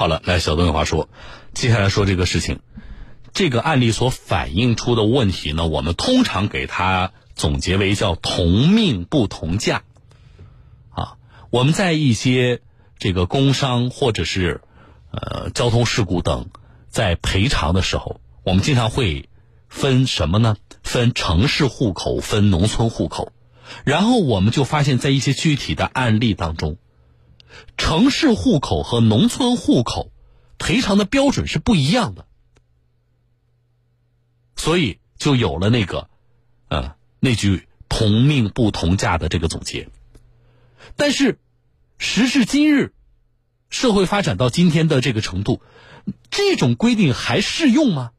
好了，来小东有话说，接下来说这个事情，这个案例所反映出的问题呢，我们通常给它总结为叫同命不同价。啊，我们在一些这个工伤或者是呃交通事故等在赔偿的时候，我们经常会分什么呢？分城市户口，分农村户口，然后我们就发现，在一些具体的案例当中。城市户口和农村户口赔偿的标准是不一样的，所以就有了那个，呃，那句“同命不同价”的这个总结。但是，时至今日，社会发展到今天的这个程度，这种规定还适用吗？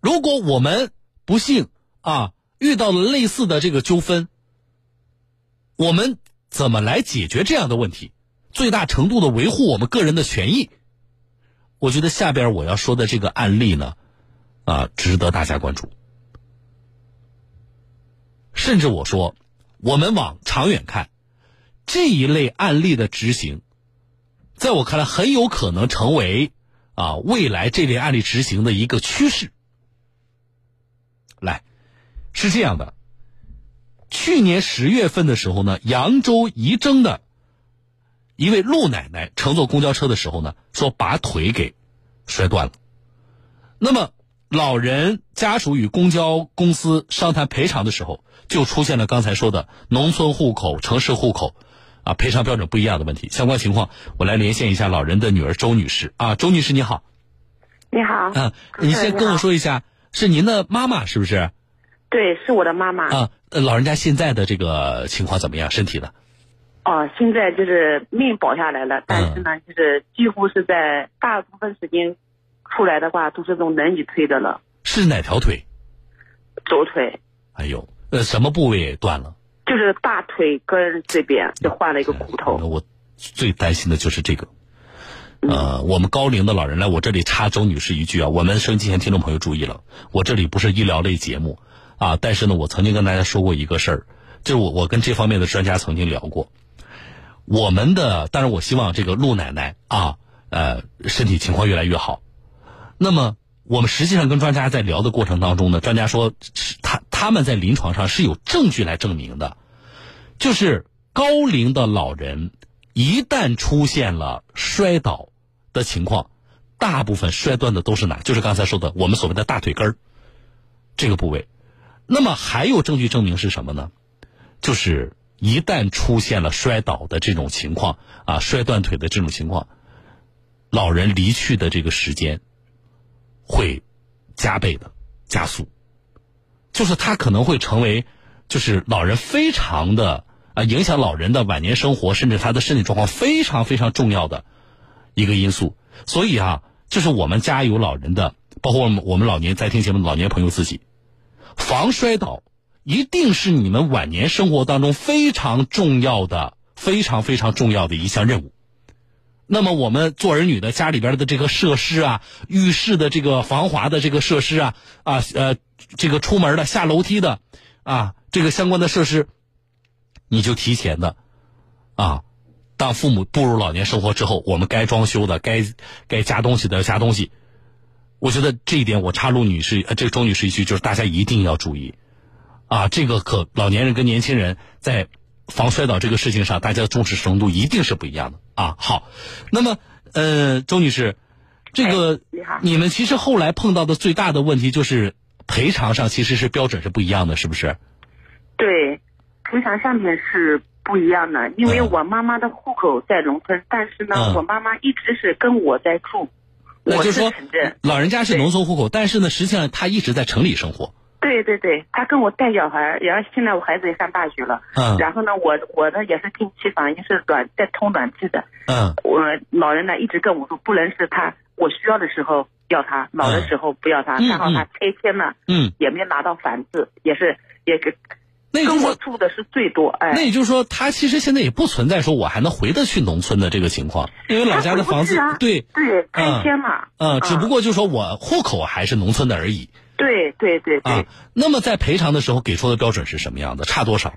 如果我们不幸啊遇到了类似的这个纠纷，我们怎么来解决这样的问题？最大程度的维护我们个人的权益。我觉得下边我要说的这个案例呢，啊，值得大家关注。甚至我说，我们往长远看，这一类案例的执行，在我看来很有可能成为啊未来这类案例执行的一个趋势。来，是这样的。去年十月份的时候呢，扬州仪征的一位陆奶奶乘坐公交车的时候呢，说把腿给摔断了。那么，老人家属与公交公司商谈赔偿的时候，就出现了刚才说的农村户口、城市户口啊赔偿标准不一样的问题。相关情况，我来连线一下老人的女儿周女士啊，周女士你好。你好。嗯，你先跟我说一下，是您的妈妈是不是？对，是我的妈妈。啊。呃，老人家现在的这个情况怎么样？身体呢？哦，现在就是命保下来了，但是呢，就是几乎是在大部分时间出来的话，都是用轮椅推的了。是哪条腿？左腿。哎呦，呃，什么部位断了？就是大腿根这边就换了一个骨头。我最担心的就是这个。呃，我们高龄的老人来我这里插周女士一句啊，我们收音机前听众朋友注意了，我这里不是医疗类节目。啊，但是呢，我曾经跟大家说过一个事儿，就是我我跟这方面的专家曾经聊过，我们的，当然我希望这个陆奶奶啊，呃，身体情况越来越好。那么我们实际上跟专家在聊的过程当中呢，专家说，他他们在临床上是有证据来证明的，就是高龄的老人一旦出现了摔倒的情况，大部分摔断的都是哪？就是刚才说的我们所谓的大腿根儿这个部位。那么还有证据证明是什么呢？就是一旦出现了摔倒的这种情况啊，摔断腿的这种情况，老人离去的这个时间会加倍的加速，就是他可能会成为就是老人非常的啊影响老人的晚年生活，甚至他的身体状况非常非常重要的一个因素。所以啊，就是我们家有老人的，包括我们我们老年在听节目的老年朋友自己。防摔倒一定是你们晚年生活当中非常重要的、非常非常重要的一项任务。那么，我们做儿女的家里边的这个设施啊，浴室的这个防滑的这个设施啊，啊呃，这个出门的下楼梯的啊，这个相关的设施，你就提前的啊，当父母步入老年生活之后，我们该装修的、该该加东西的加东西。我觉得这一点，我插陆女士，呃，这个周女士一句，就是大家一定要注意，啊，这个可老年人跟年轻人在防摔倒这个事情上，大家的重视程度一定是不一样的啊。好，那么，呃，周女士，这个你们其实后来碰到的最大的问题就是赔偿上其实是标准是不一样的，是不是？对，赔偿上面是不一样的，因为我妈妈的户口在农村，但是呢，我妈妈一直是跟我在住。那就是说，老人家是农村户口，但是呢，实际上他一直在城里生活。对对对，他跟我带小孩，然后现在我孩子也上大学了。嗯。然后呢，我我呢也是定期房，也是暖在通暖气的。嗯。我老人呢一直跟我说，不能是他我需要的时候要他，老的时候不要他。然后他拆迁了，嗯，也没拿到房子，也是也给。跟我住的是最多，哎，那也就是说，他其实现在也不存在说我还能回得去农村的这个情况，因为老家的房子，对对，拆迁嘛，嗯，只不过就是说我户口还是农村的而已。对对对对。那么在赔偿的时候给出的标准是什么样的？差多少？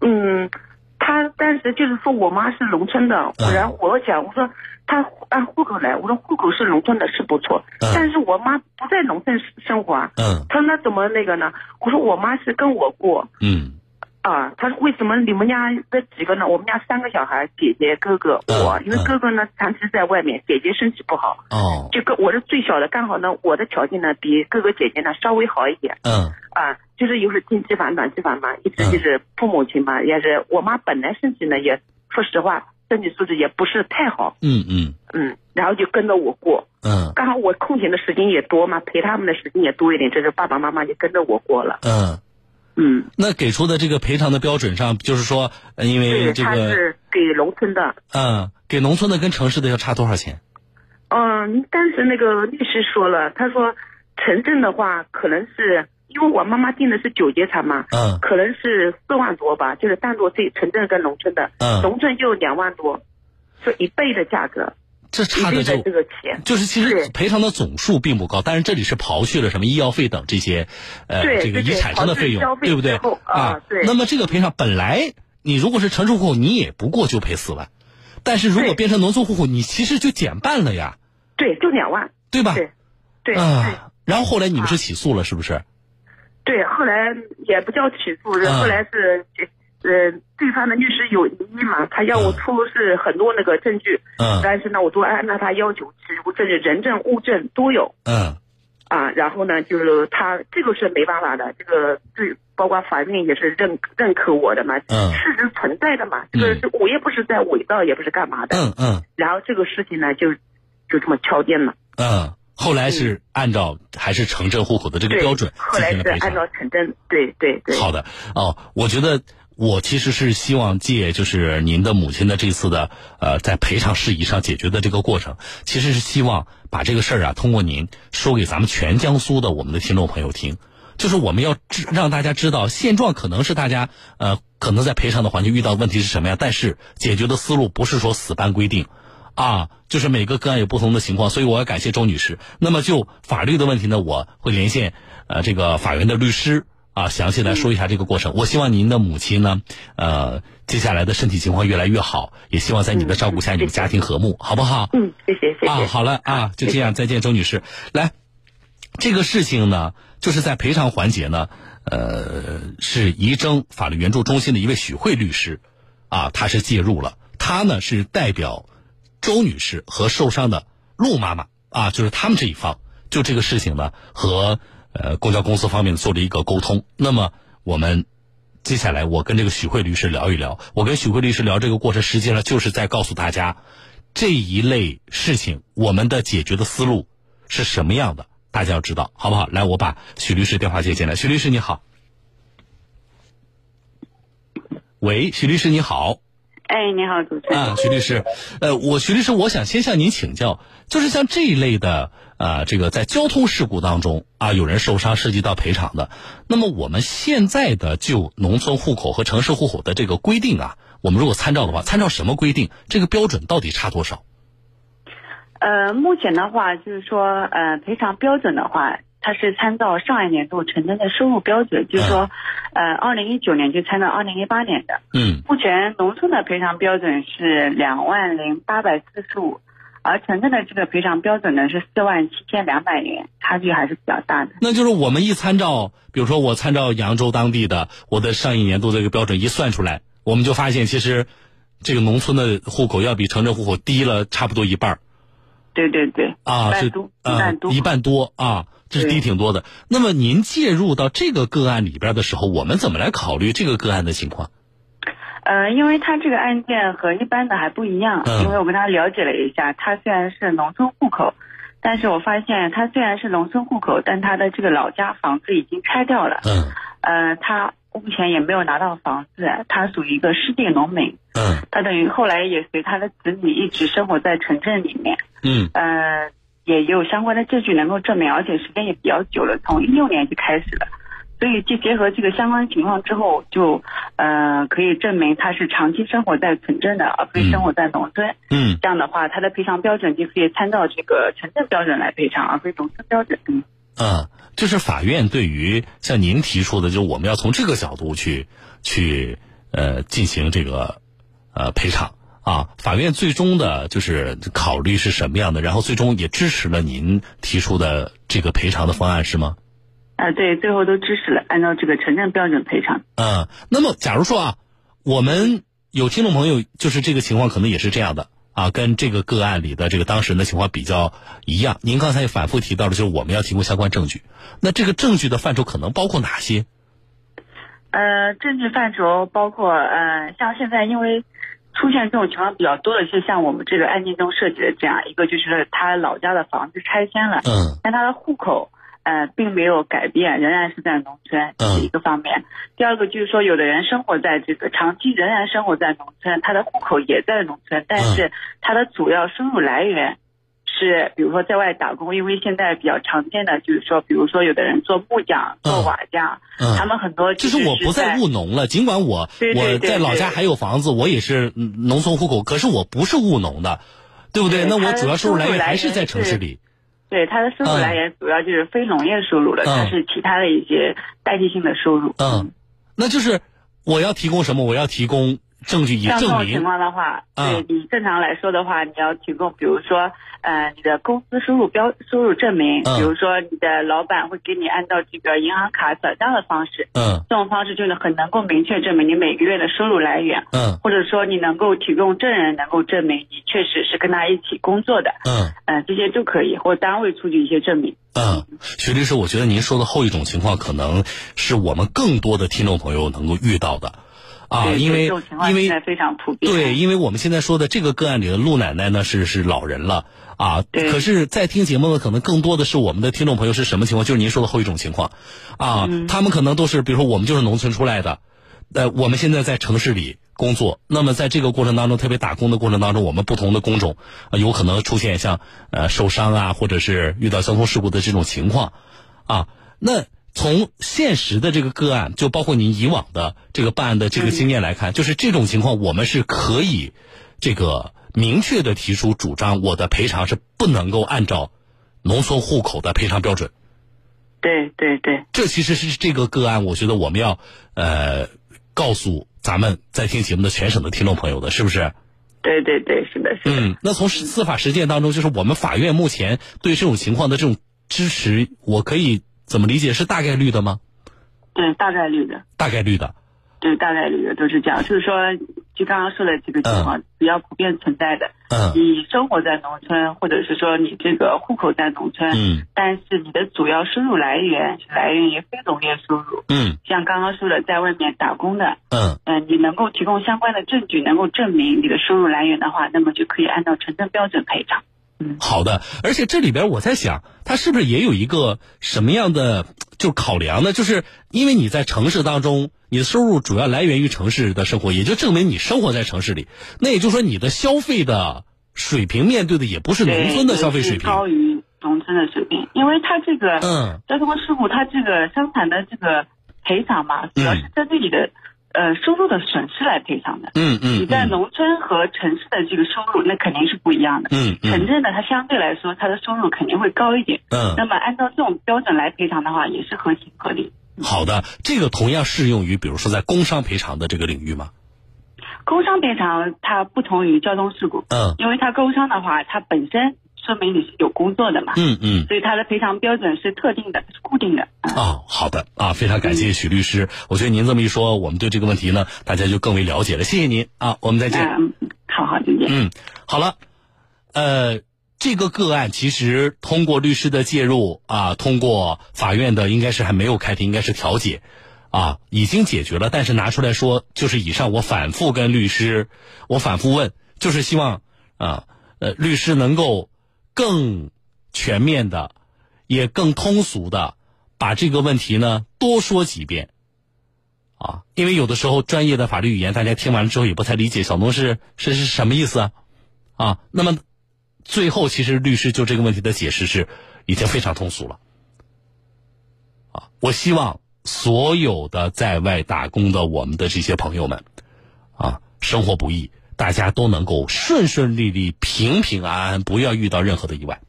嗯，他当时就是说我妈是农村的，然后我讲我说他按户口来，我说户口是农村的是不错，但是我妈不在农村生活啊。嗯。他说那怎么那个呢？我说我妈是跟我过。嗯。啊，他说为什么你们家这几个呢？我们家三个小孩，姐姐、哥哥，我，因为哥哥呢长期在外面，姐姐身体不好。哦。就跟我是最小的，刚好呢，我的条件呢比哥哥姐姐呢稍微好一点。嗯。啊，就是又是经期房、短期房嘛，一直就是父母亲嘛，也是我妈本来身体呢也，说实话，身体素质也不是太好。嗯嗯。嗯，然后就跟着我过。嗯。刚好我空闲的时间也多嘛，陪他们的时间也多一点，这是爸爸妈妈就跟着我过了。嗯。嗯，那给出的这个赔偿的标准上，就是说，因为这个是给农村的，嗯，给农村的跟城市的要差多少钱？嗯，但是那个律师说了，他说城镇的话，可能是因为我妈妈订的是九节产嘛，嗯，可能是四万多吧，就是单独这城镇跟农村的，嗯，农村就两万多，是一倍的价格。这差的就就是其实赔偿的总数并不高，但是这里是刨去了什么医药费等这些，呃，这个遗产上的费用，对不对啊？对。那么这个赔偿本来你如果是城市户口，你也不过就赔四万，但是如果变成农村户口，你其实就减半了呀。对，就两万，对吧？对，对。啊，然后后来你们是起诉了，是不是？对，后来也不叫起诉，后来是。呃，对方的律师有异议嘛？他要我出示很多那个证据，嗯，但是呢，我都按照他要求提出证据，人证物证都有，嗯，啊，然后呢，就是他这个是没办法的，这个对，包括法院也是认认可我的嘛，嗯，事实存在的嘛，这个是我也不是在伪造，也不是干嘛的，嗯嗯，然后这个事情呢，就就这么敲定了，嗯，后来是按照还是城镇户口的这个标准后来是按照城镇，对对对，好的，哦，我觉得。我其实是希望借就是您的母亲的这次的呃在赔偿事宜上解决的这个过程，其实是希望把这个事儿啊通过您说给咱们全江苏的我们的听众朋友听，就是我们要知让大家知道现状可能是大家呃可能在赔偿的环节遇到问题是什么呀，但是解决的思路不是说死搬规定，啊，就是每个个案有不同的情况，所以我要感谢周女士。那么就法律的问题呢，我会连线呃这个法院的律师。啊，详细来说一下这个过程。我希望您的母亲呢，呃，接下来的身体情况越来越好，也希望在你的照顾下，你们家庭和睦，好不好？嗯，谢谢，谢谢。啊，好了啊，就这样，再见，周女士。来，这个事情呢，就是在赔偿环节呢，呃，是仪征法律援助中心的一位许慧律师，啊，他是介入了，他呢是代表周女士和受伤的陆妈妈啊，就是他们这一方，就这个事情呢和。呃，公交公司方面做了一个沟通。那么，我们接下来我跟这个许慧律师聊一聊。我跟许慧律师聊这个过程，实际上就是在告诉大家这一类事情我们的解决的思路是什么样的，大家要知道，好不好？来，我把许律师电话接进来。许律师你好，喂，许律师你好。哎，你好，主持人。啊，徐律师，呃，我徐律师，我想先向您请教，就是像这一类的，呃，这个在交通事故当中啊，有人受伤涉及到赔偿的，那么我们现在的就农村户口和城市户口的这个规定啊，我们如果参照的话，参照什么规定？这个标准到底差多少？呃，目前的话，就是说，呃，赔偿标准的话。它是参照上一年度城镇的收入标准，就是说，呃，二零一九年就参照二零一八年的。嗯。目前农村的赔偿标准是两万零八百四十五，而城镇的这个赔偿标准呢是四万七千两百元，差距还是比较大的。那就是我们一参照，比如说我参照扬州当地的我的上一年度这个标准一算出来，我们就发现其实这个农村的户口要比城镇户口低了差不多一半。对对对。啊，是一半多。一半多啊。这是低挺多的。那么您介入到这个个案里边的时候，我们怎么来考虑这个个案的情况？呃，因为他这个案件和一般的还不一样，因为我跟他了解了一下，他虽然是农村户口，但是我发现他虽然是农村户口，但他的这个老家房子已经拆掉了。嗯。呃，他目前也没有拿到房子，他属于一个失地农民。嗯。他等于后来也随他的子女一直生活在城镇里面。嗯。呃。也有相关的证据能够证明，而且时间也比较久了，从一六年就开始了，所以就结合这个相关情况之后，就呃可以证明他是长期生活在城镇的，而非生活在农村。嗯，这样的话，他的赔偿标准就可以参照这个城镇标准来赔偿，而非农村标准。嗯，啊，就是法院对于像您提出的，就我们要从这个角度去去呃进行这个呃赔偿啊。法院最终的就是考虑是什么样的，然后最终也支持了您提出的这个赔偿的方案，是吗？啊，对，最后都支持了，按照这个城镇标准赔偿。嗯，那么假如说啊，我们有听众朋友就是这个情况可能也是这样的。啊，跟这个个案里的这个当事人的情况比较一样。您刚才也反复提到了，就是我们要提供相关证据。那这个证据的范畴可能包括哪些？呃，证据范畴包括呃，像现在因为出现这种情况比较多的，是像我们这个案件中涉及的这样一个，就是他老家的房子拆迁了，嗯，但他的户口。呃，并没有改变，仍然是在农村，这是一个方面。第二个就是说，有的人生活在这个长期仍然生活在农村，他的户口也在农村，但是他的主要收入来源是，比如说在外打工。因为现在比较常见的就是说，比如说有的人做木匠、做瓦匠，他们很多就是我不在务农了。尽管我我在老家还有房子，我也是农村户口，可是我不是务农的，对不对？那我主要收入来源还是在城市里。对他的收入来源主要就是非农业收入了，它是其他的一些代替性的收入。嗯，那就是我要提供什么？我要提供。证据以证明。像这种情况的话，对你正常来说的话，你要提供，比如说，呃，你的工资收入标收入证明，比如说你的老板会给你按照这个银行卡转账的方式，嗯，这种方式就是很能够明确证明你每个月的收入来源，嗯，或者说你能够提供证人能够证明你确实是跟他一起工作的，嗯，嗯，这些都可以，或单位出具一些证明。嗯，徐律师，我觉得您说的后一种情况，可能是我们更多的听众朋友能够遇到的。啊，因为因为非常普遍。对，因为我们现在说的这个个案里的陆奶奶呢，是是老人了啊。对。可是，在听节目的可能更多的是我们的听众朋友是什么情况？就是您说的后一种情况，啊，他们可能都是，比如说我们就是农村出来的，呃，我们现在在城市里工作。那么在这个过程当中，特别打工的过程当中，我们不同的工种，有可能出现像呃受伤啊，或者是遇到交通事故的这种情况，啊，那。从现实的这个个案，就包括您以往的这个办案的这个经验来看，就是这种情况，我们是可以这个明确的提出主张，我的赔偿是不能够按照农村户口的赔偿标准。对对对，这其实是这个个案，我觉得我们要呃告诉咱们在听节目的全省的听众朋友的，是不是？对对对，是的，是的。嗯，那从司法实践当中，就是我们法院目前对这种情况的这种支持，我可以。怎么理解是大概率的吗？对，大概率的。大概率的。对，大概率的都是这样。就是说，就刚刚说的这个情况比较普遍存在的。嗯。你生活在农村，或者是说你这个户口在农村，嗯。但是你的主要收入来源是来源于非农业收入。嗯。像刚刚说的，在外面打工的。嗯。嗯，你能够提供相关的证据，能够证明你的收入来源的话，那么就可以按照城镇标准赔偿。好的，而且这里边我在想，他是不是也有一个什么样的就考量呢？就是因为你在城市当中，你的收入主要来源于城市的生活，也就证明你生活在城市里。那也就是说，你的消费的水平面对的也不是农村的消费水平，高于农村的水平。因为他这个嗯，交通事故，他这个生产的这个赔偿嘛，主要是针对你的。呃，收入的损失来赔偿的。嗯嗯。你在农村和城市的这个收入，那肯定是不一样的。嗯嗯。城镇呢，它相对来说，它的收入肯定会高一点。嗯。那么按照这种标准来赔偿的话，也是合情合理。好的，这个同样适用于，比如说在工伤赔偿的这个领域吗？工伤赔偿它不同于交通事故。嗯。因为它工伤的话，它本身。说明你是有工作的嘛？嗯嗯，所以他的赔偿标准是特定的，是固定的。哦，好的啊，非常感谢许律师。我觉得您这么一说，我们对这个问题呢，大家就更为了解了。谢谢您啊，我们再见。嗯，好好再见。嗯，好了，呃，这个个案其实通过律师的介入啊，通过法院的应该是还没有开庭，应该是调解啊，已经解决了。但是拿出来说，就是以上我反复跟律师，我反复问，就是希望啊，呃，律师能够。更全面的，也更通俗的，把这个问题呢多说几遍，啊，因为有的时候专业的法律语言大家听完了之后也不太理解，小东是是是什么意思啊？啊，那么最后其实律师就这个问题的解释是已经非常通俗了，啊，我希望所有的在外打工的我们的这些朋友们，啊，生活不易。大家都能够顺顺利利、平平安安，不要遇到任何的意外。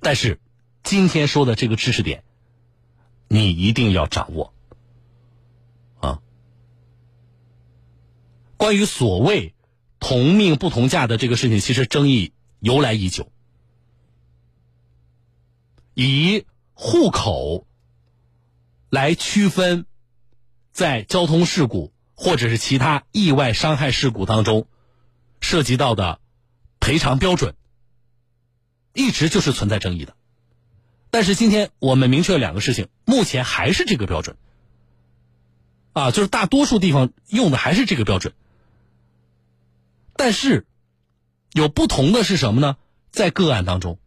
但是，今天说的这个知识点，你一定要掌握。啊，关于所谓同命不同价的这个事情，其实争议由来已久。以户口来区分，在交通事故或者是其他意外伤害事故当中涉及到的赔偿标准，一直就是存在争议的。但是今天我们明确了两个事情，目前还是这个标准，啊，就是大多数地方用的还是这个标准。但是有不同的是什么呢？在个案当中，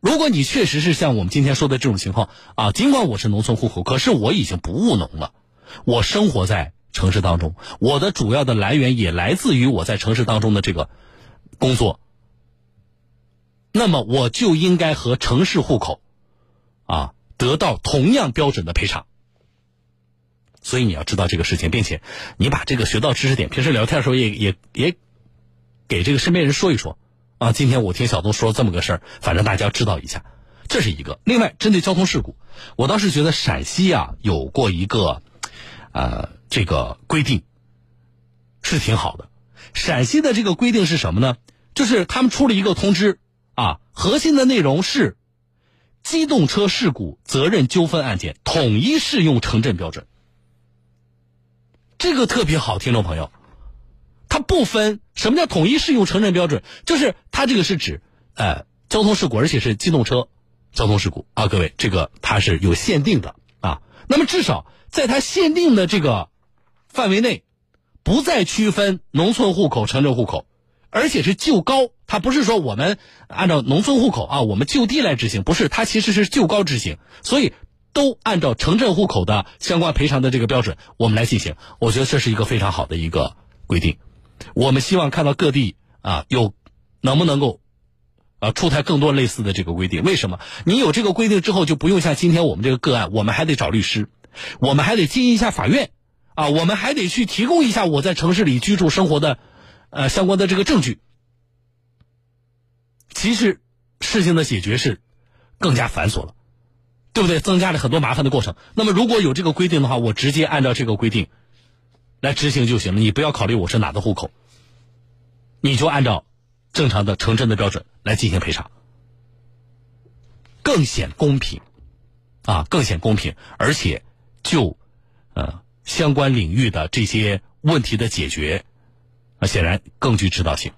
如果你确实是像我们今天说的这种情况啊，尽管我是农村户口，可是我已经不务农了，我生活在城市当中，我的主要的来源也来自于我在城市当中的这个工作，那么我就应该和城市户口。啊，得到同样标准的赔偿。所以你要知道这个事情，并且你把这个学到知识点，平时聊天的时候也也也给这个身边人说一说。啊，今天我听小东说了这么个事儿，反正大家知道一下，这是一个。另外，针对交通事故，我倒是觉得陕西啊有过一个呃这个规定是挺好的。陕西的这个规定是什么呢？就是他们出了一个通知啊，核心的内容是。机动车事故责任纠纷案件统一适用城镇标准，这个特别好，听众朋友，它不分什么叫统一适用城镇标准，就是它这个是指，呃，交通事故，而且是机动车交通事故啊，各位，这个它是有限定的啊。那么至少在它限定的这个范围内，不再区分农村户口、城镇户口。而且是就高，它不是说我们按照农村户口啊，我们就地来执行，不是，它其实是就高执行，所以都按照城镇户口的相关赔偿的这个标准，我们来进行。我觉得这是一个非常好的一个规定。我们希望看到各地啊有能不能够啊出台更多类似的这个规定。为什么？你有这个规定之后，就不用像今天我们这个个案，我们还得找律师，我们还得接一下法院啊，我们还得去提供一下我在城市里居住生活的。呃，相关的这个证据，其实事情的解决是更加繁琐了，对不对？增加了很多麻烦的过程。那么如果有这个规定的话，我直接按照这个规定来执行就行了。你不要考虑我是哪的户口，你就按照正常的城镇的标准来进行赔偿，更显公平啊，更显公平，而且就呃相关领域的这些问题的解决。啊显然更具指导性。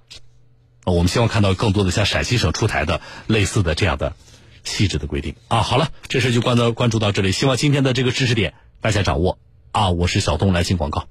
我们希望看到更多的像陕西省出台的类似的这样的细致的规定啊。好了，这事就关到关注到这里。希望今天的这个知识点大家掌握啊。我是小东，来信广告。